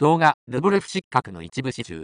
動画、ルブレフ失格の一部始終。